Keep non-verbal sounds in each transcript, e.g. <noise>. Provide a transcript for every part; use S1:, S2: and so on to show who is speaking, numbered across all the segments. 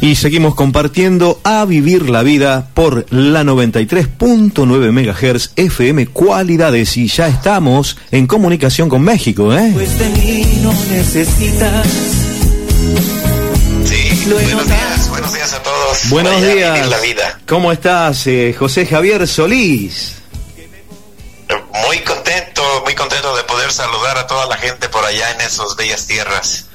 S1: Y seguimos compartiendo a vivir la vida por la 93.9 MHz FM Cualidades y ya estamos en comunicación con México, ¿eh?
S2: Pues de mí no necesitas.
S3: Sí, buenos días, buenos días a todos.
S1: Buenos
S3: Vaya a
S1: días.
S3: vivir la vida.
S1: ¿Cómo estás, eh, José Javier Solís?
S3: Muy contento, muy contento de poder saludar a toda la gente por allá en esas bellas tierras.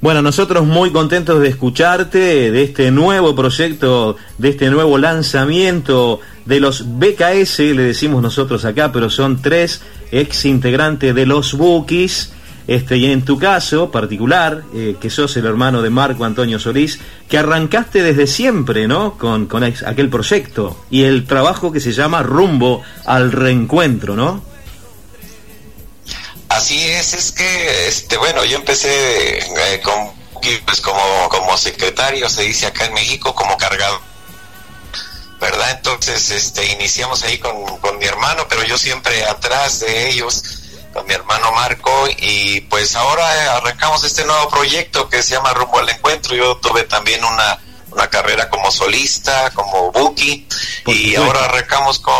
S1: Bueno, nosotros muy contentos de escucharte, de este nuevo proyecto, de este nuevo lanzamiento de los BKS, le decimos nosotros acá, pero son tres ex integrantes de los Bookies. Este, y en tu caso particular, eh, que sos el hermano de Marco Antonio Solís, que arrancaste desde siempre, ¿no? Con, con aquel proyecto y el trabajo que se llama Rumbo al Reencuentro, ¿no?
S3: Así es, es que, este, bueno, yo empecé eh, con, pues como, como secretario, se dice acá en México, como cargado. ¿Verdad? Entonces, este, iniciamos ahí con, con mi hermano, pero yo siempre atrás de ellos, con mi hermano Marco, y pues ahora arrancamos este nuevo proyecto que se llama Rumbo al Encuentro. Yo tuve también una, una carrera como solista, como Buki, y ahora arrancamos con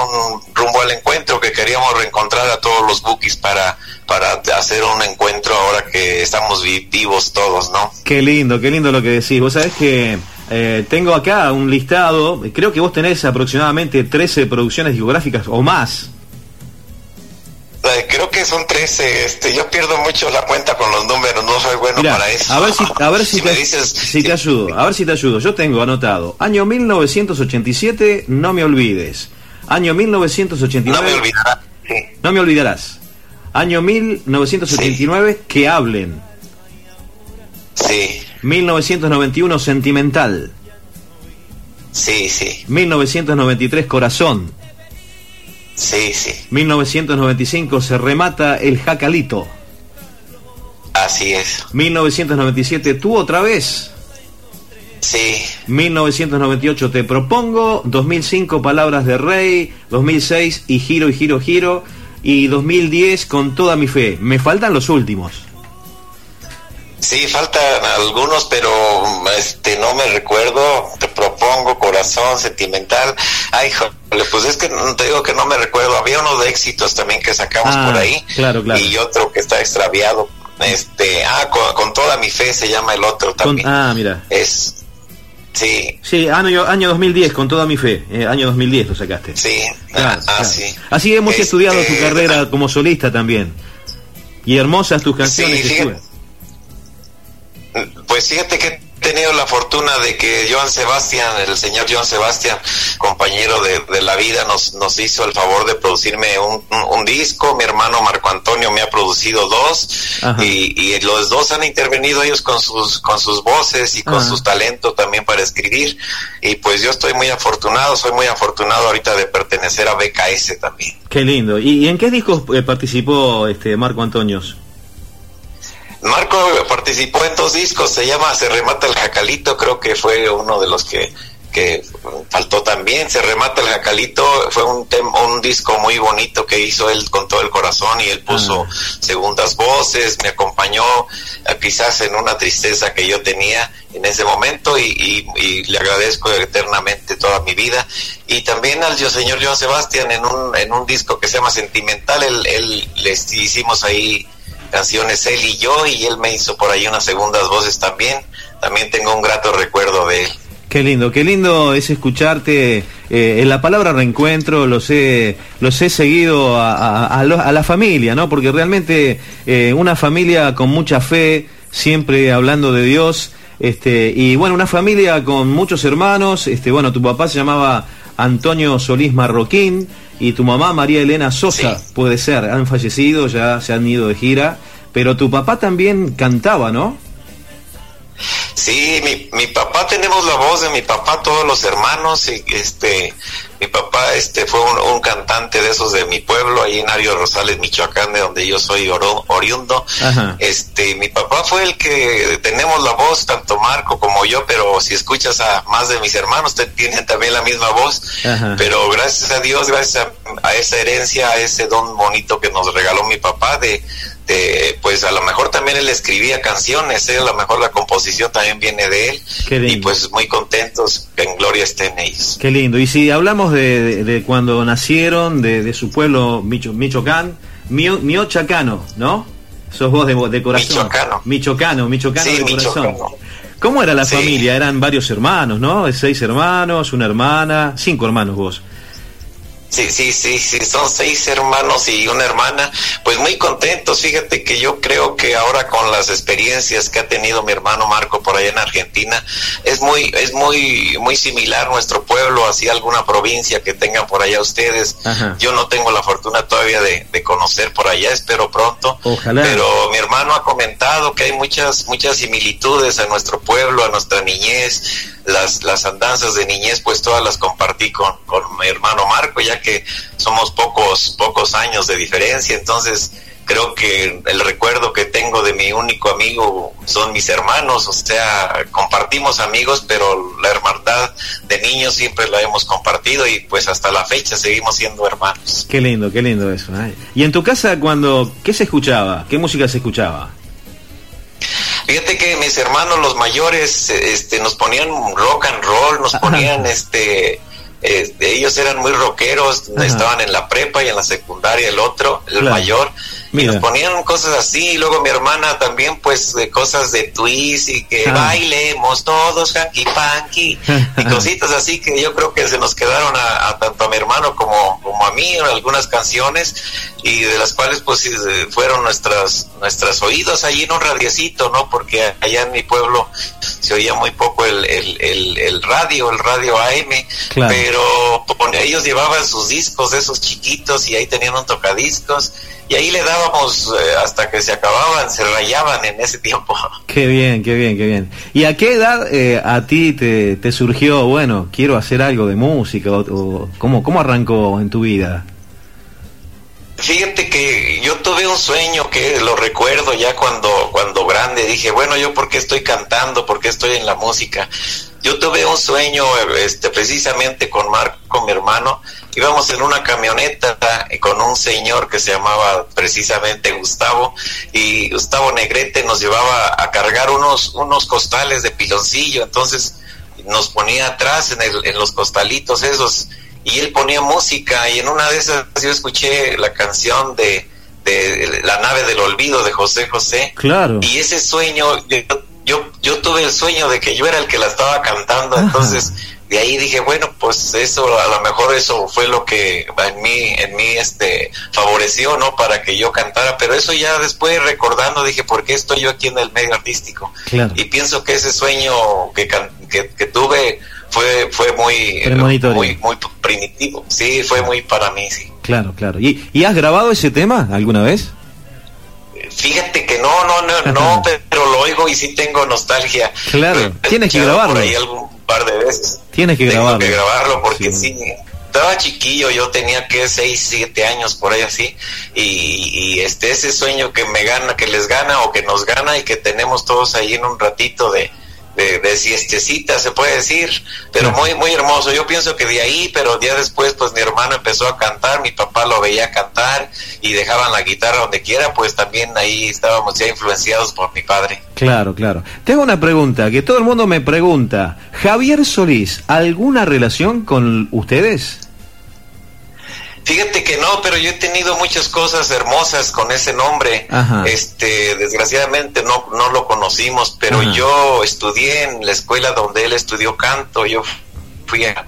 S3: Rumbo al Encuentro, que queríamos reencontrar a todos los Bukis para, para hacer un encuentro ahora que estamos vi- vivos todos, ¿no?
S1: Qué lindo, qué lindo lo que decís. Vos sabés que eh, tengo acá un listado, creo que vos tenés aproximadamente 13 producciones discográficas o más.
S3: Eh, Creo que son 13, este, yo pierdo mucho la cuenta con los números, no soy bueno para eso.
S1: a ver si, a ver si, <laughs>
S3: me
S1: te,
S3: dices,
S1: si te ayudo, a ver si te ayudo. Yo tengo anotado, año 1987, no me olvides. Año
S3: no me
S1: 1989,
S3: olvidará. Sí.
S1: no me olvidarás. Año 1989, que hablen.
S3: sí,
S1: 1991, sentimental.
S3: sí, sí,
S1: 1993, corazón.
S3: Sí, sí,
S1: 1995 se remata el jacalito.
S3: así es,
S1: 1997 tú otra vez.
S3: sí,
S1: 1998 te propongo. 2005 palabras de rey. 2006 y giro y giro giro. Y 2010 con toda mi fe. Me faltan los últimos.
S3: Sí, faltan algunos, pero este, no me recuerdo, te propongo corazón sentimental, ay, jole, pues es que no- te digo que no me recuerdo, había uno de éxitos también que sacamos
S1: Ah,
S3: por ahí,
S1: claro, claro.
S3: y otro que está extraviado, este, ah, con, con toda mi fe se llama el otro
S1: Con-
S3: también,
S1: ah, mira.
S3: es, sí,
S1: Sí, año, año 2010 con toda mi fe. Eh, año 2010 lo sacaste.
S3: sí,
S1: Claro,
S3: ah,
S1: claro.
S3: sí.
S1: Así hemos
S3: Este,
S1: estudiado tu carrera como solista también. Y hermosas tus canciones
S3: Sí. Pues fíjate que he tenido la fortuna de que Joan Sebastián, el señor Joan Sebastián, compañero de, de la vida, nos, nos hizo el favor de producirme un, un- un disco. Mi hermano Marco Antonio me ha producido dos y, y los dos han intervenido ellos con sus, con sus voces y con
S1: Ajá.
S3: sus talentos también para escribir. Y pues yo estoy muy afortunado, soy muy afortunado ahorita de pertenecer a BKS también.
S1: Qué lindo. ¿Y, y en qué discos eh, participó este Marco Antonio?
S3: Marco participó en dos discos, se llama Se remata el jacalito, creo que fue uno de los que, que faltó también. Se remata el jacalito, fue un, tem- un disco muy bonito que hizo él con todo el corazón y él puso
S1: Ah.
S3: segundas voces, me acompañó eh, quizás en una tristeza que yo tenía en ese momento y, y- y le agradezco eternamente toda mi vida. Y también al yo- señor Joan Sebastián en un, en un disco que se llama Sentimental, él, él les hicimos ahí canciones él y yo y él me hizo por ahí unas segundas voces también. También tengo un grato recuerdo de él.
S1: Qué lindo, qué lindo es escucharte eh, en la palabra reencuentro, los he, los he seguido a, a- la familia, ¿no? Porque realmente eh, una familia con mucha fe, siempre hablando de Dios, este, y bueno, una familia con muchos hermanos, este, bueno, tu papá se llamaba Antonio Solís Marroquín y tu mamá María Elena Sosa,
S3: Sí.
S1: puede ser, han fallecido, ya se han ido de gira, pero tu papá también cantaba, ¿no?
S3: Sí, mi, mi papá tenemos la voz de mi papá, todos los hermanos, y este, mi papá este fue un, un cantante de esos de mi pueblo, ahí en Ario Rosales, Michoacán, de donde yo soy oro- oriundo.
S1: Ajá.
S3: Este, mi papá fue el que tenemos la voz, tanto Marco como yo, pero si escuchas a más de mis hermanos, te- tienen también la misma voz.
S1: Ajá.
S3: Pero gracias a Dios, gracias a, a esa herencia, a ese don bonito que nos regaló mi papá de, este, pues a lo mejor también él escribía canciones, ¿eh? a lo mejor la composición también viene de él. Y pues muy contentos, en gloria estén ellos.
S1: Qué lindo. Y si hablamos de, cuando nacieron, de, su pueblo Micho, Michoacán, Miochacano, ¿no? Sos vos de, corazón. Michoacano. Michoacano, Michoacano de corazón. ¿Cómo era la familia? Eran varios hermanos, ¿no? Seis hermanos, una hermana, cinco hermanos vos.
S3: Sí, sí, sí, sí, son seis hermanos y una hermana, pues muy contentos. Fíjate que yo creo que ahora con las experiencias que ha tenido mi hermano Marco por allá en Argentina, es muy, es muy, muy similar nuestro pueblo, así alguna provincia que tengan por allá ustedes. Yo no tengo la fortuna todavía de, de, conocer por allá, espero pronto.
S1: Ojalá.
S3: Pero mi hermano ha comentado que hay muchas, muchas similitudes a nuestro pueblo, a nuestra niñez las, las andanzas de niñez, pues todas las compartí con, con mi hermano Marco, ya que somos pocos, pocos años de diferencia, entonces creo que el recuerdo que tengo de mi único amigo son mis hermanos, o sea, compartimos amigos, pero la hermandad de niños siempre la hemos compartido y pues hasta la fecha seguimos siendo hermanos.
S1: Qué lindo, qué lindo eso. Y en tu casa cuando, ¿qué se escuchaba? ¿Qué música se escuchaba?
S3: Fíjate que mis hermanos los mayores este, nos ponían rock and roll, nos ponían este, este ellos eran muy rockeros, estaban en la prepa y en la secundaria el otro, el mayor, y nos ponían cosas así, y luego mi hermana también, pues, de cosas de twist y que ah. bailemos todos, hanky panky, y <laughs> cositas así que yo creo que se nos quedaron a, tanto a mi hermano como, como a mí, algunas canciones, y de las cuales, pues, fueron nuestras, nuestras oídos ahí en un radiecito, ¿no? Porque allá en mi pueblo se oía muy poco el, el, el, radio, el radio AM, pero ellos llevaban sus discos, esos chiquitos, y ahí tenían un tocadiscos, y ahí le dábamos eh, hasta que se acababan, se rayaban en ese tiempo. <laughs>
S1: Qué bien, qué bien, qué bien. ¿Y a qué edad eh, a ti te, te, surgió, bueno, quiero hacer algo de música? O, ¿cómo, ¿Cómo arrancó en tu vida?
S3: Fíjate que yo tuve un sueño que lo recuerdo ya cuando, cuando grande, dije, bueno, yo por qué estoy cantando, por qué estoy en la música. Yo tuve un sueño este, precisamente con Marco, mi hermano, íbamos en una camioneta con un señor que se llamaba precisamente Gustavo y Gustavo Negrete nos llevaba a cargar unos, unos costales de piloncillo, entonces nos ponía atrás en, el, en los costalitos esos y él ponía música y en una de esas yo escuché la canción de, de La nave del olvido de José José.
S1: Claro.
S3: Y ese sueño, yo, yo, tuve el sueño de que yo era el que la estaba cantando, entonces de ahí dije, bueno, pues eso, a lo mejor eso fue lo que en mí, en mí, este, favoreció, ¿no? Para que yo cantara, pero eso ya después recordando dije, ¿por qué estoy yo aquí en el medio artístico? Y pienso que ese sueño que, que, tuve fue, fue muy, muy, muy primitivo, sí, fue muy para mí, sí.
S1: Claro, claro. ¿Y, ¿Y has grabado ese tema alguna vez?
S3: Fíjate que no, no, no, no, pero lo oigo y sí tengo nostalgia.
S1: Claro, tienes que grabarlo.
S3: Por ahí algún par de veces.
S1: Tienes que
S3: tengo
S1: grabarlo.
S3: que grabarlo porque sí. estaba chiquillo, yo tenía que 6, 7 años por ahí así, y, y, este ese sueño que me gana, que les gana o que nos gana y que tenemos todos ahí en un ratito de, de, siestecita, se puede decir, pero muy, muy hermoso. Yo pienso que de ahí, pero día después, pues mi hermano empezó a cantar, mi papá lo veía cantar y dejaban la guitarra donde quiera, pues también ahí estábamos ya influenciados por mi padre.
S1: Claro, claro. Tengo una pregunta que todo el mundo me pregunta. Javier Solís, ¿alguna relación con ustedes?
S3: Fíjate que no, pero yo he tenido muchas cosas hermosas con ese nombre. Este, desgraciadamente no, no lo conocimos, pero yo estudié en la escuela donde él estudió canto. Yo fui a,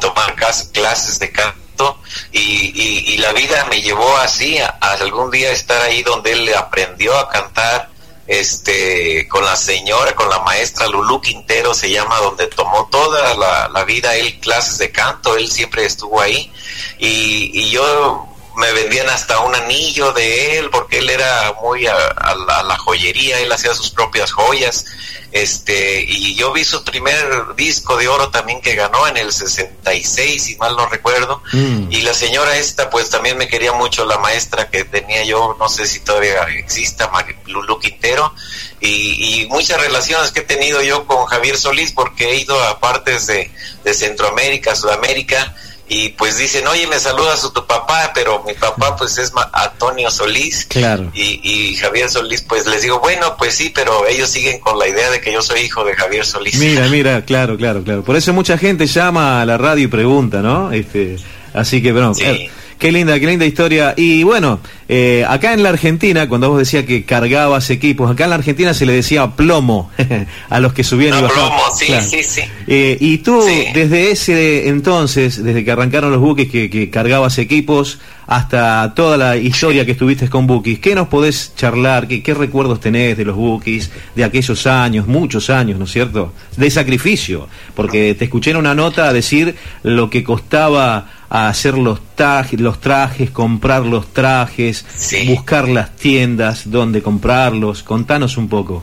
S3: tomar clases de canto y, y, la vida me llevó así a, algún día estar ahí donde él aprendió a cantar este con la señora, con la maestra Lulú Quintero se llama, donde tomó toda la, la vida él clases de canto, él siempre estuvo ahí. Y, y yo me vendían hasta un anillo de él porque él era muy a, la, joyería, él hacía sus propias joyas. Este, y yo vi su primer disco de oro también que ganó en el 66, si mal no recuerdo. Mm. Y la señora esta, pues también me quería mucho, la maestra que tenía yo, no sé si todavía exista, Lulu Quintero. Y, y, muchas relaciones que he tenido yo con Javier Solís porque he ido a partes de, de Centroamérica, Sudamérica y pues dicen, oye, me saludas a tu papá, pero mi papá pues es Antonio Solís.
S1: Claro.
S3: Y, y, Javier Solís, pues les digo, bueno, pues sí, pero ellos siguen con la idea de que yo soy hijo de Javier Solís.
S1: Mira, mira, claro, claro, claro. Por eso mucha gente llama a la radio y pregunta, ¿no? Este, así que, bueno, sí. Qué linda, qué linda historia. Y bueno, eh, acá en la Argentina, cuando vos decías que cargabas equipos, acá en la Argentina se le decía plomo <laughs> a los que subían y bajaban.
S3: plomo, sí, sí, sí.
S1: Eh, y tú, desde ese entonces, desde que arrancaron los buques que, cargabas equipos, hasta toda la historia que estuviste con Bookies, ¿qué nos podés charlar? ¿Qué, ¿Qué, recuerdos tenés de los Bookies, de aquellos años, muchos años, ¿no es cierto? De sacrificio, porque te escuché en una nota decir lo que costaba hacer los, trajes, los trajes, comprar los trajes, buscar las tiendas donde comprarlos. Contanos un poco.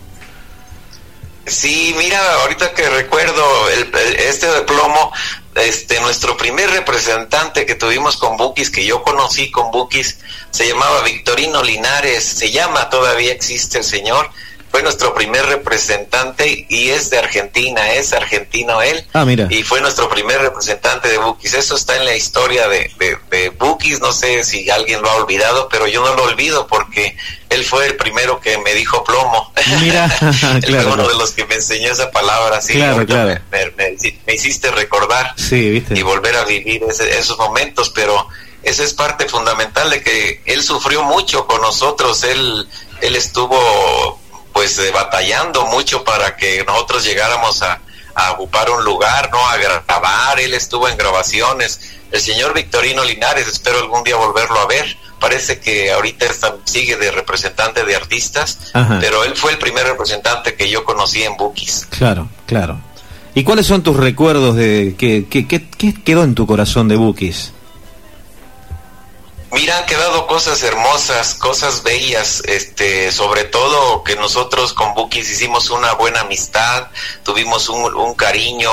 S3: Sí, mira, ahorita que recuerdo el, este de plomo, este nuestro primer representante que tuvimos con Bukis, que yo conocí con Bukis, se llamaba Victorino Linares, se llama, todavía existe el señor, fue nuestro primer representante y es de Argentina, es argentino él.
S1: Ah, mira.
S3: Y fue nuestro primer representante de Bukis. Eso está en la historia de, de, Bukis, no sé si alguien lo ha olvidado, pero yo no lo olvido porque él fue el primero que me dijo plomo.
S1: Mira, <laughs> <laughs>
S3: claro, uno de los que me enseñó esa palabra, sí.
S1: Claro, claro.
S3: Me, hiciste recordar
S1: sí, ¿viste?
S3: y volver a vivir esos momentos, pero esa es parte fundamental de que él sufrió mucho con nosotros, él, él estuvo pues eh, batallando mucho para que nosotros llegáramos a, ocupar un lugar, ¿no? A grabar, él estuvo en grabaciones. El señor Victorino Linares, espero algún día volverlo a ver. Parece que ahorita está, sigue de representante de artistas, pero él fue el primer representante que yo conocí en Bookies.
S1: Claro, claro. ¿Y cuáles son tus recuerdos de qué, qué, qué quedó en tu corazón de Bookies?
S3: Mira, han quedado cosas hermosas, cosas bellas, este, sobre todo que nosotros con Bukis hicimos una buena amistad, tuvimos un, cariño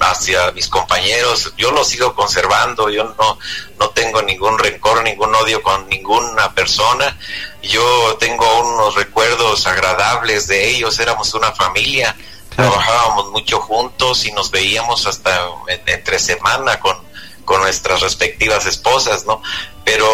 S3: hacia mis compañeros, yo lo sigo conservando, yo no, no tengo ningún rencor, ningún odio con ninguna persona, yo tengo unos recuerdos agradables de ellos, éramos una familia, trabajábamos mucho juntos y nos veíamos hasta entre semana con con nuestras respectivas esposas, ¿no? Pero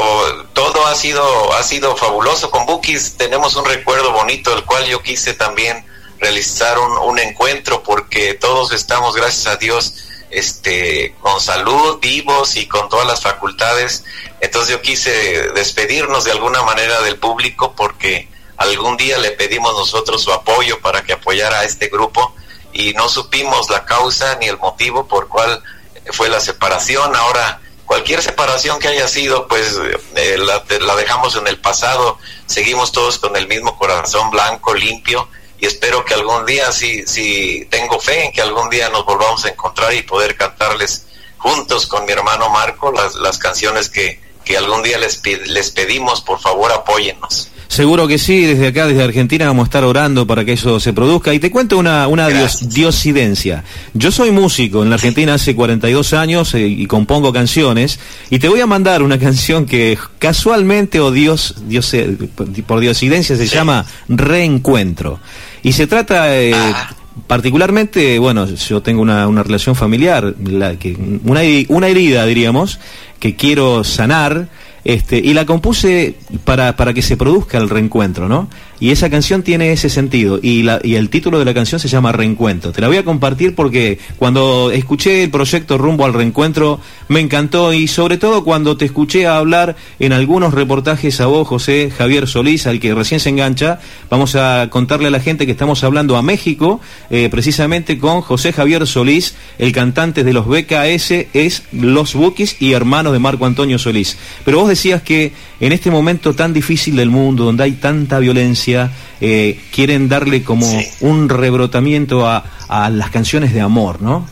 S3: todo ha sido, ha sido fabuloso. Con Bukis tenemos un recuerdo bonito, el cual yo quise también realizar un, un encuentro porque todos estamos, gracias a Dios, este, con salud, vivos y con todas las facultades. Entonces yo quise despedirnos de alguna manera del público porque algún día le pedimos nosotros su apoyo para que apoyara a este grupo y no supimos la causa ni el motivo por cual fue la separación, ahora cualquier separación que haya sido, pues eh, la, la, dejamos en el pasado, seguimos todos con el mismo corazón blanco, limpio, y espero que algún día, si, si tengo fe en que algún día nos volvamos a encontrar y poder cantarles juntos con mi hermano Marco las, las canciones que, que algún día les, les pedimos, por favor apóyennos.
S1: Seguro que sí, desde acá, desde Argentina, vamos a estar orando para que eso se produzca. Y te cuento una, una diosidencia. Yo soy músico en la Argentina hace 42 años eh, y compongo canciones. Y te voy a mandar una <laughs> canción que casualmente, o Dios, Dios eh, por diosidencia, se llama Reencuentro. Y se trata... Eh, ah. particularmente, bueno, yo tengo una, una relación familiar, la, que, una, una herida, diríamos, que quiero sanar este, y la compuse para, para que se produzca el reencuentro, ¿no? Y esa canción tiene ese sentido. Y, el título de la canción se llama Reencuentro. Te la voy a compartir porque cuando escuché el proyecto Rumbo al Reencuentro me encantó y sobre todo cuando te escuché hablar en algunos reportajes a vos, José Javier Solís, al que recién se engancha, vamos a contarle a la gente que estamos hablando a México, eh, precisamente con José Javier Solís, el cantante de los BKS, es Los Bukis y hermano de Marco Antonio Solís. Pero vos decías que en este momento tan difícil del mundo, donde hay tanta violencia, eh, quieren darle como un rebrotamiento a, las canciones de amor, ¿no?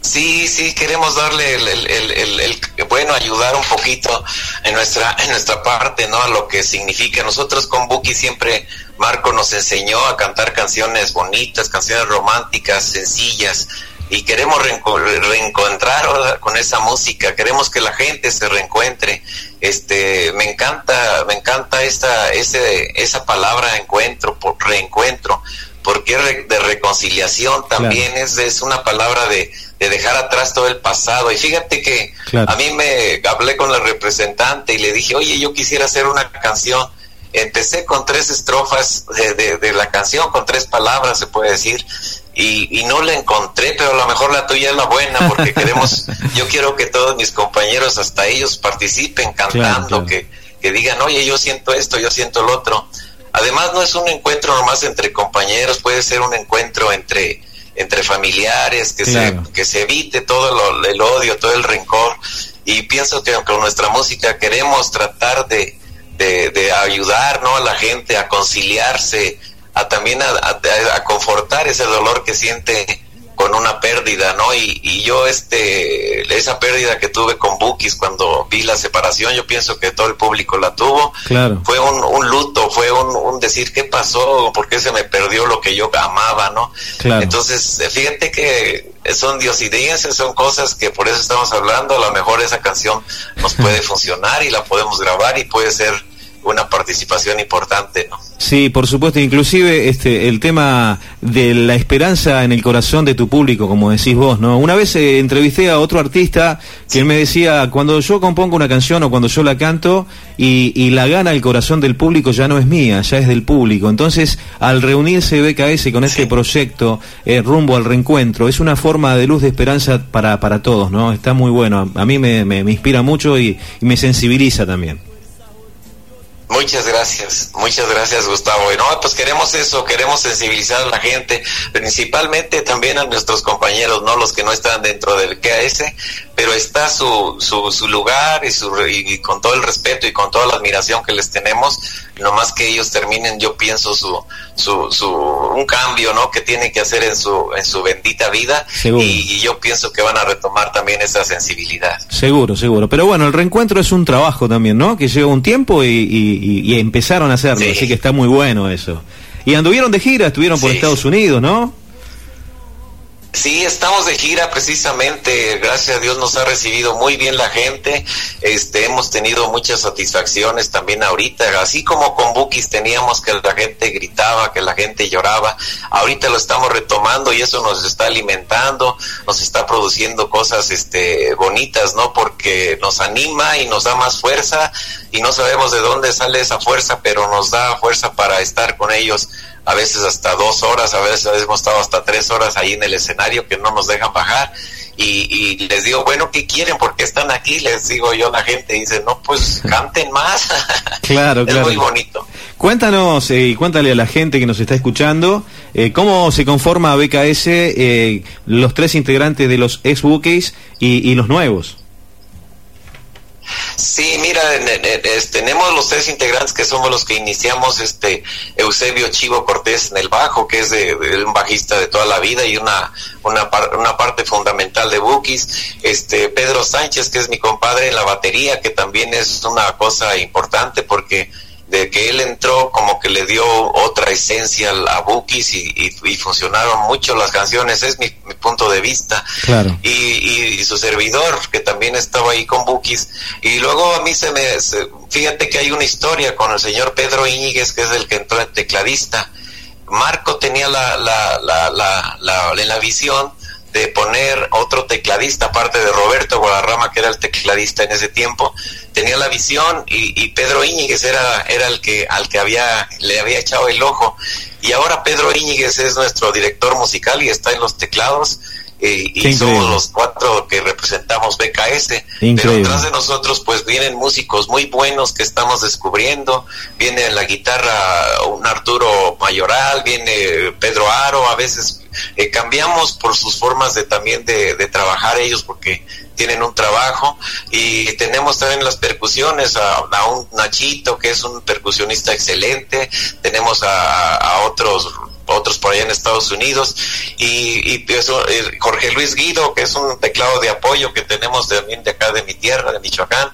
S3: Sí, sí, queremos darle el, bueno, ayudar un poquito en nuestra, en nuestra parte, ¿no? A lo que significa. Nosotros con Buki siempre, Marco nos enseñó a cantar canciones bonitas, canciones románticas, sencillas, y queremos reencontrar con esa música, queremos que la gente se reencuentre. Este, me encanta, me encanta esta, ese, esa palabra encuentro, por reencuentro, porque de reconciliación también es, es una palabra de, de dejar atrás todo el pasado. Y fíjate que a mí me hablé con la representante y le dije, oye, yo quisiera hacer una canción. Empecé con tres estrofas de, de, la canción, con tres palabras, se puede decir, y, y, no la encontré, pero a lo mejor la tuya es la buena, porque queremos, <laughs> yo quiero que todos mis compañeros, hasta ellos, participen cantando, Que, que digan, oye, yo siento esto, yo siento lo otro. Además, no es un encuentro nomás entre compañeros, puede ser un encuentro entre entre familiares, que, se, que se evite todo el odio, todo el rencor. Y pienso que con nuestra música queremos tratar de, de, ayudar ¿no? a la gente a conciliarse, a también a, a, confortar ese dolor que siente con una pérdida, ¿no? Y, y, yo, este, esa pérdida que tuve con Bukis cuando vi la separación, yo pienso que todo el público la tuvo.
S1: Claro.
S3: Fue un, un luto, fue un, un, decir, ¿qué pasó? ¿Por qué se me perdió lo que yo amaba, no?
S1: Claro.
S3: Entonces, fíjate que son diosidencias, son cosas que por eso estamos hablando. A lo mejor esa canción nos puede <laughs> funcionar y la podemos grabar y puede ser una participación importante, ¿no?
S1: Sí, por supuesto, inclusive este el tema de la esperanza en el corazón de tu público, como decís vos, ¿no? Una vez eh, entrevisté a otro artista que me decía, cuando yo compongo una canción o cuando yo la canto y, y, la gana el corazón del público ya no es mía, ya es del público. Entonces, al reunirse BKS con este proyecto eh, rumbo al reencuentro, es una forma de luz de esperanza para, para todos, ¿no? Está muy bueno, a mí me, me, me inspira mucho y, y me sensibiliza también.
S3: Muchas gracias, muchas gracias Gustavo. Y no, pues queremos eso, queremos sensibilizar a la gente, principalmente también a nuestros compañeros, no los que no están dentro del KS, pero está su, su, su lugar y, su, y con todo el respeto y con toda la admiración que les tenemos, nomás que ellos terminen, yo pienso, su, su, su, un cambio, ¿no? Que tienen que hacer en su, en su bendita vida y, y, yo pienso que van a retomar también esa sensibilidad.
S1: Seguro, seguro. Pero bueno, el reencuentro es un trabajo también, ¿no? Que lleva un tiempo y, y, y empezaron a hacerlo, sí. así que está muy bueno eso. Y anduvieron de gira, estuvieron por sí. Estados Unidos, ¿no?
S3: Sí, estamos de gira precisamente, gracias a Dios nos ha recibido muy bien la gente, este, hemos tenido muchas satisfacciones también ahorita, así como con Bukis teníamos que la gente gritaba, que la gente lloraba, ahorita lo estamos retomando y eso nos está alimentando, nos está produciendo cosas este, bonitas, ¿no? Porque nos anima y nos da más fuerza y no sabemos de dónde sale esa fuerza, pero nos da fuerza para estar con ellos a veces hasta dos horas, a veces hemos estado hasta tres horas ahí en el escenario que no nos dejan bajar. Y, y les digo, bueno, ¿qué quieren? ¿Por qué están aquí? Les digo yo a la gente, dice, no, pues <laughs> canten más.
S1: Claro, <laughs>
S3: es
S1: claro.
S3: muy bonito.
S1: Cuéntanos eh, y cuéntale a la gente que nos está escuchando eh, cómo se conforma BKS, eh, los tres integrantes de los ex y, y los nuevos.
S3: Sí, mira, tenemos los tres integrantes que somos los que iniciamos, este Eusebio Chivo Cortés en el bajo, que es de, un bajista de toda la vida y una una, par, una parte fundamental de Bookies, este Pedro Sánchez, que es mi compadre en la batería, que también es una cosa importante porque de que él entró como que le dio otra esencia a Bookies y, y, funcionaron mucho las canciones, es mi punto de vista.
S1: Claro.
S3: Y, y, su servidor, que también estaba ahí con Bookies. Y luego a mí se me, se, fíjate que hay una historia con el señor Pedro Íñiguez, que es el que entró en tecladista. Marco tenía la, la, la, la, la, la, la visión de poner otro tecladista, aparte de Roberto Guadarrama, que era el tecladista en ese tiempo, tenía la visión y, y Pedro Íñiguez era, era el que al que había, le había echado el ojo. Y ahora Pedro Íñiguez es nuestro director musical y está en los teclados. Eh, y somos los cuatro que representamos BKS,
S1: Increíble.
S3: pero detrás de nosotros pues vienen músicos muy buenos que estamos descubriendo, viene en la guitarra un Arturo Mayoral, viene Pedro Aro, a veces eh, cambiamos por sus formas de también de, de, trabajar ellos porque tienen un trabajo. Y tenemos también las percusiones a, a, un Nachito que es un percusionista excelente, tenemos a, a otros otros por allá en Estados Unidos. Y, y eso, eh, Jorge Luis Guido que es un teclado de apoyo que tenemos también de acá de mi tierra de Michoacán.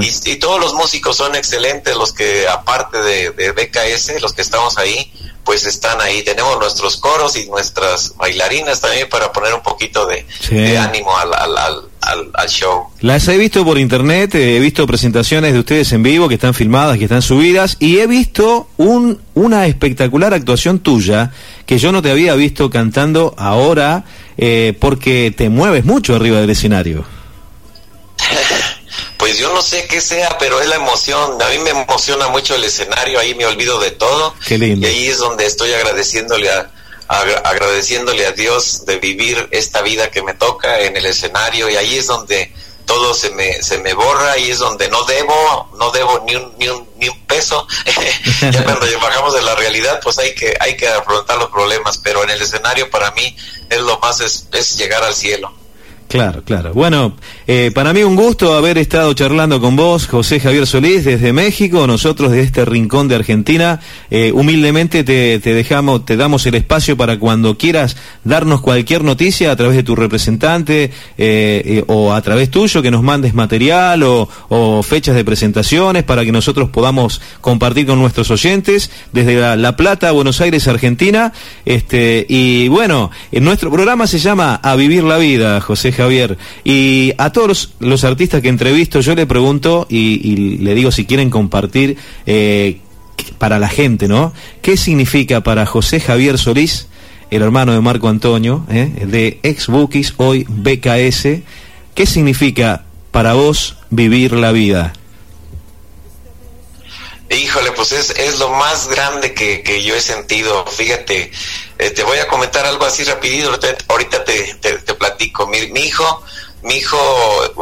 S3: Y, y, todos los músicos son excelentes los que aparte de, de BKS los que estamos ahí pues están ahí. Tenemos nuestros coros y nuestras bailarinas también para poner un poquito de, sí. de ánimo al, al, al, al, show.
S1: Las he visto por internet, he visto presentaciones de ustedes en vivo que están filmadas, que están subidas, y he visto un, una espectacular actuación tuya que yo no te había visto cantando ahora, eh, porque te mueves mucho arriba del escenario.
S3: Pues yo no sé qué sea, pero es la emoción. A mí me emociona mucho el escenario, ahí me olvido de todo.
S1: Qué lindo.
S3: Y ahí es donde estoy agradeciéndole a, agradeciéndole a Dios de vivir esta vida que me toca en el escenario y ahí es donde todo se me, se me borra y es donde no debo, no debo ni un, ni un, ni un peso. <laughs> ya cuando bajamos de la realidad, pues hay que, hay que afrontar los problemas, pero en el escenario para mí es lo más, es, es llegar al cielo.
S1: Claro, claro. Bueno, eh, para mí un gusto haber estado charlando con vos, José Javier Solís, desde México, nosotros de este rincón de Argentina. Eh, humildemente te, dejamos, te damos el espacio para cuando quieras darnos cualquier noticia a través de tu representante eh, o a través tuyo, que nos mandes material o, fechas de presentaciones para que nosotros podamos compartir con nuestros oyentes desde La, la Plata, Buenos Aires, Argentina. Este, y bueno, nuestro programa se llama A Vivir la Vida, José Javier. Y a todos los, artistas que entrevisto, yo le pregunto y, le digo si quieren compartir eh, para la gente, ¿no? ¿Qué significa para José Javier Solís, el hermano de Marco Antonio, eh, de ex Bookies, hoy BKS? ¿Qué significa para vos vivir la vida?
S3: Híjole, pues es, es lo más grande que, yo he sentido. Fíjate, eh, te voy a comentar algo así rapidito, ahorita te, te, platico. Mi, hijo, mi hijo,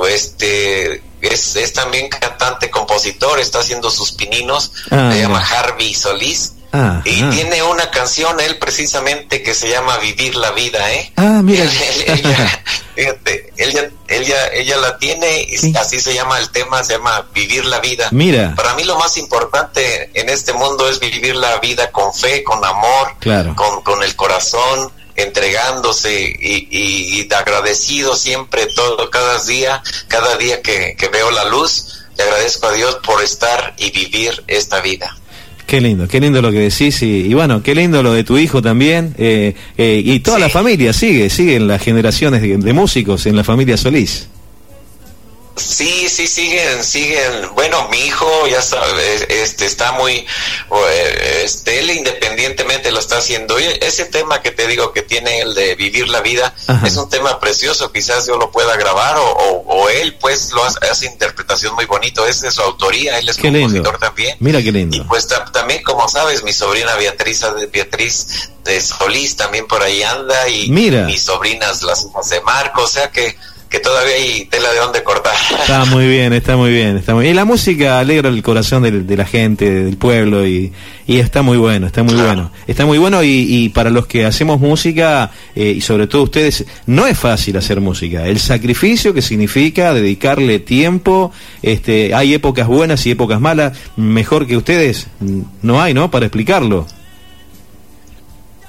S3: este, es, es también cantante, compositor, está haciendo sus pininos, ah, se llama Harvey Solís. Ah, y ah. tiene una canción él precisamente que se llama Vivir la vida, ¿eh?
S1: Ah, mira. <laughs>
S3: ella, <laughs> fíjate, ella, ella, ella la tiene, y así se llama el tema, se llama Vivir la vida.
S1: Mira.
S3: Para mí lo más importante en este mundo es vivir la vida con fe, con amor,
S1: claro.
S3: con, con el corazón, entregándose y, y, agradecido siempre todo, cada día, cada día que, que veo la luz, le agradezco a Dios por estar y vivir esta vida.
S1: Qué lindo, qué lindo lo que decís y, bueno, qué lindo lo de tu hijo también eh, eh, y toda la familia sigue, siguen las generaciones de músicos en la familia Solís.
S3: Sí, sí, siguen, siguen. Bueno, mi hijo ya sabe, este está muy, este, él independientemente lo está haciendo. ese tema que te digo que tiene el de vivir la vida es un tema precioso. Quizás yo lo pueda grabar o, él, pues, lo hace, interpretación muy bonito. Es de su autoría. Él es compositor también.
S1: Mira qué lindo.
S3: Y pues también, como sabes, mi sobrina Beatriz, Beatriz de Solís también por ahí anda y mis sobrinas las hijas de Marco. O sea que que todavía hay tela de donde cortar.
S1: Está muy bien, está muy bien, está muy Y la música alegra el corazón de, la gente, del pueblo, y, y, está muy bueno, está muy bueno. Está muy bueno y, y para los que hacemos música, eh, y sobre todo ustedes, no es fácil hacer música. El sacrificio que significa dedicarle tiempo, este, hay épocas buenas y épocas malas, mejor que ustedes, no hay, ¿no? Para explicarlo.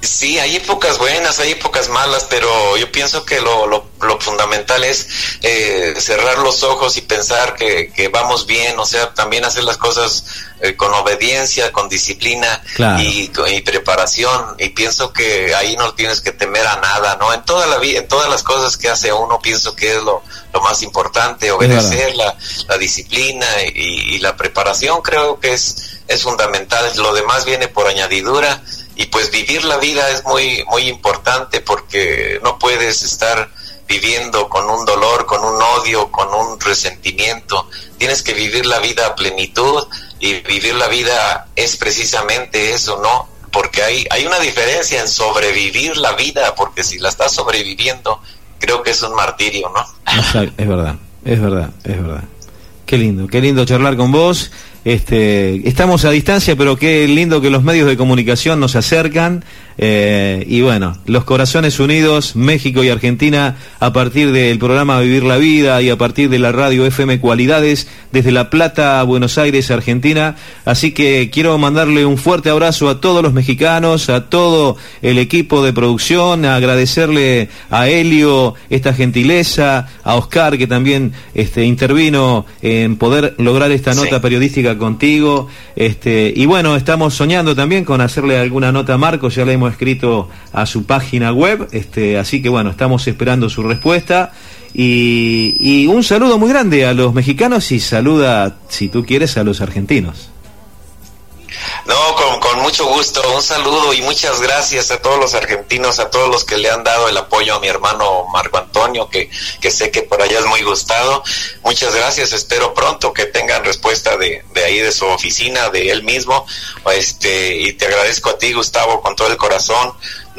S3: Sí, hay épocas buenas, hay épocas malas, pero yo pienso que lo, lo, fundamental es eh, cerrar los ojos y pensar que, que, vamos bien, o sea, también hacer las cosas eh, con obediencia, con disciplina y, y, preparación. Y pienso que ahí no tienes que temer a nada, ¿no? En toda la vida, en todas las cosas que hace uno, pienso que es lo, lo más importante, obedecer la, la, disciplina y, y la preparación, creo que es, es fundamental. Lo demás viene por añadidura y pues vivir la vida es muy muy importante porque no puedes estar viviendo con un dolor, con un odio, con un resentimiento. Tienes que vivir la vida a plenitud y vivir la vida es precisamente eso, ¿no? Porque hay, hay una diferencia en sobrevivir la vida, porque si la estás sobreviviendo, creo que es un martirio, ¿no?
S1: es verdad, es verdad, es verdad. Qué lindo, qué lindo charlar con vos. Este, estamos a distancia, pero qué lindo que los medios de comunicación nos acercan eh, y bueno, los corazones unidos, México y Argentina, a partir del programa Vivir la Vida y a partir de la radio FM Cualidades, desde La Plata, Buenos Aires, Argentina. Así que quiero mandarle un fuerte abrazo a todos los mexicanos, a todo el equipo de producción, a agradecerle a Helio esta gentileza, a Oscar que también este, intervino en poder lograr esta nota periodística contigo. Este, y bueno, estamos soñando también con hacerle alguna nota a Marcos, ya le hemos escrito a su página web, este, así que bueno, estamos esperando su respuesta. Y, y un saludo muy grande a los mexicanos y saluda, si tú quieres, a los argentinos.
S3: No, con, mucho gusto. Un saludo y muchas gracias a todos los argentinos, a todos los que le han dado el apoyo a mi hermano Marco Antonio, que, que sé que por allá es muy gustado. Muchas gracias. Espero pronto que tengan respuesta de, de ahí, de su oficina, de él mismo. Este, y te agradezco a ti, Gustavo, con todo el corazón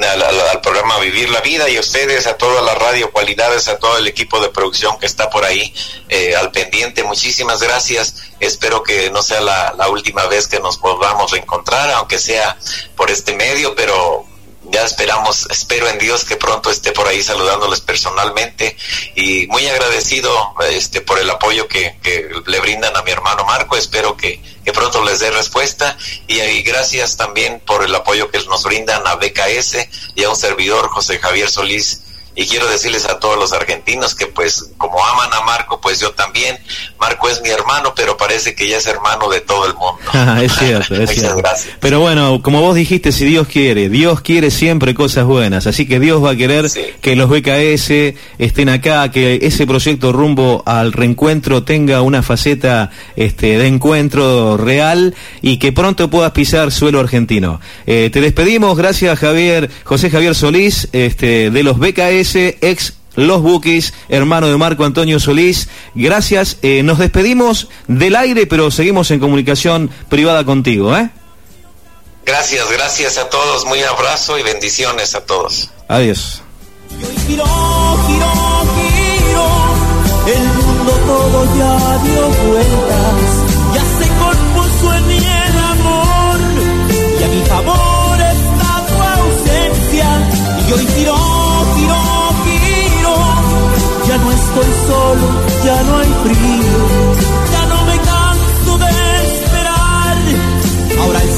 S3: al, programa Vivir la Vida y a ustedes, a toda la radio Cualidades, a todo el equipo de producción que está por ahí eh, al pendiente. Muchísimas gracias. Espero que no sea la, la última vez que nos volvamos a encontrar, aunque sea por este medio, pero ya esperamos, espero en Dios que pronto esté por ahí saludándoles personalmente y muy agradecido este por el apoyo que, que le brindan a mi hermano Marco, espero que, que pronto les dé respuesta y, y, gracias también por el apoyo que nos brindan a BKS y a un servidor José Javier Solís y quiero decirles a todos los argentinos que pues como aman a Marco, pues yo también. Marco es mi hermano, pero parece que ya es hermano de todo el mundo. <laughs>
S1: es cierto, es cierto. Gracias. Pero bueno, como vos dijiste, si Dios quiere, Dios quiere siempre cosas buenas, así que Dios va a querer sí. que los BKS estén acá, que ese proyecto rumbo al reencuentro tenga una faceta este, de encuentro real y que pronto puedas pisar suelo argentino. Eh, te despedimos, gracias Javier, José Javier Solís, este, de los BKS Ex los Bookies, hermano de Marco Antonio Solís. Gracias. Eh, nos despedimos del aire, pero seguimos en comunicación privada contigo. ¿eh?
S3: Gracias, gracias a todos. Muy abrazo y bendiciones a todos.
S1: Adiós.
S2: El mundo todo ya dio vueltas. Ya se compuso en el amor. Y a mi favor está tu ausencia. Y hoy. estoy solo, ya no hay frío, ya no me canso de esperar. Ahora el